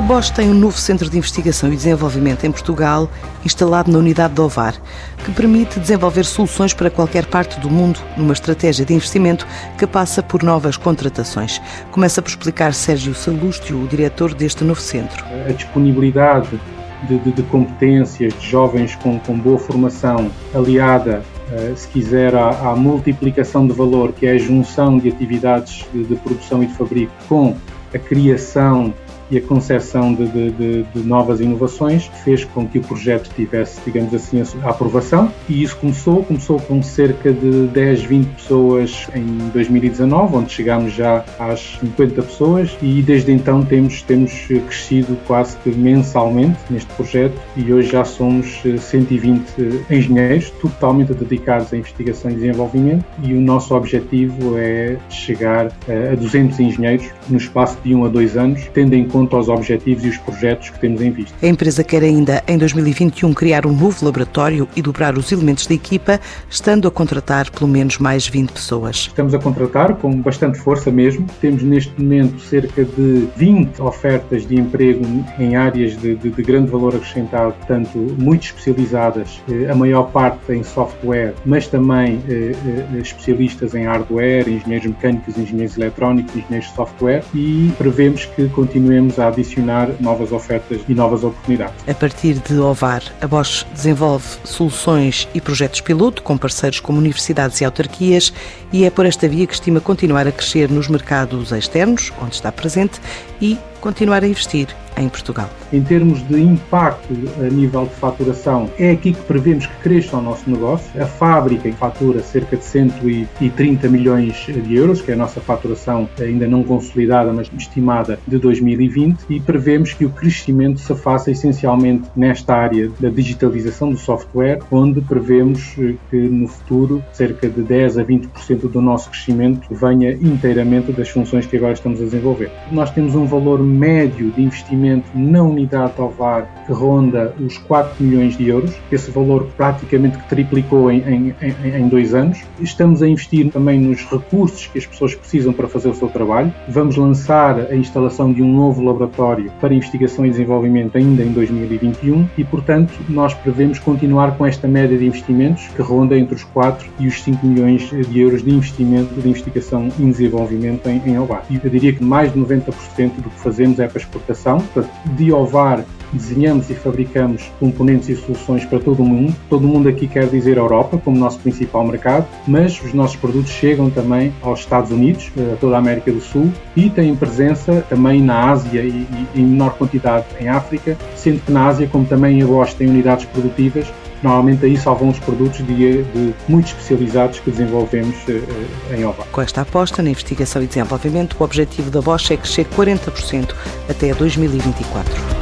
A Bosch tem um novo centro de investigação e desenvolvimento em Portugal, instalado na unidade de Ovar, que permite desenvolver soluções para qualquer parte do mundo numa estratégia de investimento que passa por novas contratações. Começa por explicar Sérgio Salustio, o diretor deste novo centro. A disponibilidade de, de, de competências de jovens com, com boa formação, aliada Uh, se quiser, à, à, multiplicação de valor, que é a junção de atividades de, de, produção e de fabrico com a criação e a concepção de, de, de, de, novas inovações fez com que o projeto tivesse, digamos assim, a aprovação. E isso começou, começou com cerca de 10, 20 pessoas em 2019, onde chegámos já às 50 pessoas. E desde então temos, temos crescido quase que mensalmente neste projeto. E hoje já somos 120 engenheiros totalmente dedicados à investigação e desenvolvimento. E o nosso objetivo é chegar a 200 engenheiros no espaço de 1 a 2 anos, tendo em conta aos objetivos e os projetos que temos em vista. A empresa quer ainda, em 2021, criar um novo laboratório e dobrar os elementos da equipa, estando a contratar pelo menos mais 20 pessoas. Estamos a contratar com bastante força mesmo. Temos neste momento cerca de 20 ofertas de emprego em áreas de, de, de grande valor acrescentado, tanto muito especializadas, eh, a maior parte em software, mas também eh, eh, especialistas em hardware, engenheiros mecânicos, engenheiros eletrónicos, engenheiros de software e prevemos que continuemos a adicionar novas ofertas e novas oportunidades. A partir de Ovar, a Bosch desenvolve soluções e projetos piloto com parceiros como universidades e autarquias e é por esta via que estima continuar a crescer nos mercados externos, onde está presente, e continuar a investir em Portugal. Em termos de impacto a nível de faturação, é aqui que prevemos que cresça o nosso negócio. A fábrica fatura cerca de 130 milhões de euros, que é a nossa faturação ainda não consolidada, mas estimada de 2020, e prevemos que o crescimento se faça essencialmente nesta área da digitalização do software, onde prevemos que no futuro cerca de 10 a 20% do nosso crescimento venha inteiramente das funções que agora estamos a desenvolver. Nós temos um valor médio de investimento na unidade Tovar que ronda os 4 milhões de euros, esse valor praticamente que triplicou em, em, em, em dois anos. Estamos a investir também nos recursos que as pessoas precisam para fazer o seu trabalho. Vamos lançar a instalação de um novo laboratório para investigação e desenvolvimento ainda em 2021 e, portanto, nós prevemos continuar com esta média de investimentos que ronda entre os 4 e os 5 milhões de euros de investimento de investigação e desenvolvimento em, em Ovar. E eu diria que mais de 90% do que fazemos é para exportação. Portanto, de Ovar desenhamos e fabricamos componentes e soluções para todo o mundo. Todo o mundo aqui quer dizer Europa como nosso principal mercado, mas os nossos produtos chegam também aos Estados Unidos, a toda a América do Sul e têm presença também na Ásia e, e em menor quantidade em África, sendo que na Ásia, como também a Bosch tem unidades produtivas, Normalmente aí só vão os produtos de, de muito especializados que desenvolvemos uh, em OVA. Com esta aposta na investigação e desenvolvimento, o objetivo da Bosch é crescer 40% até 2024.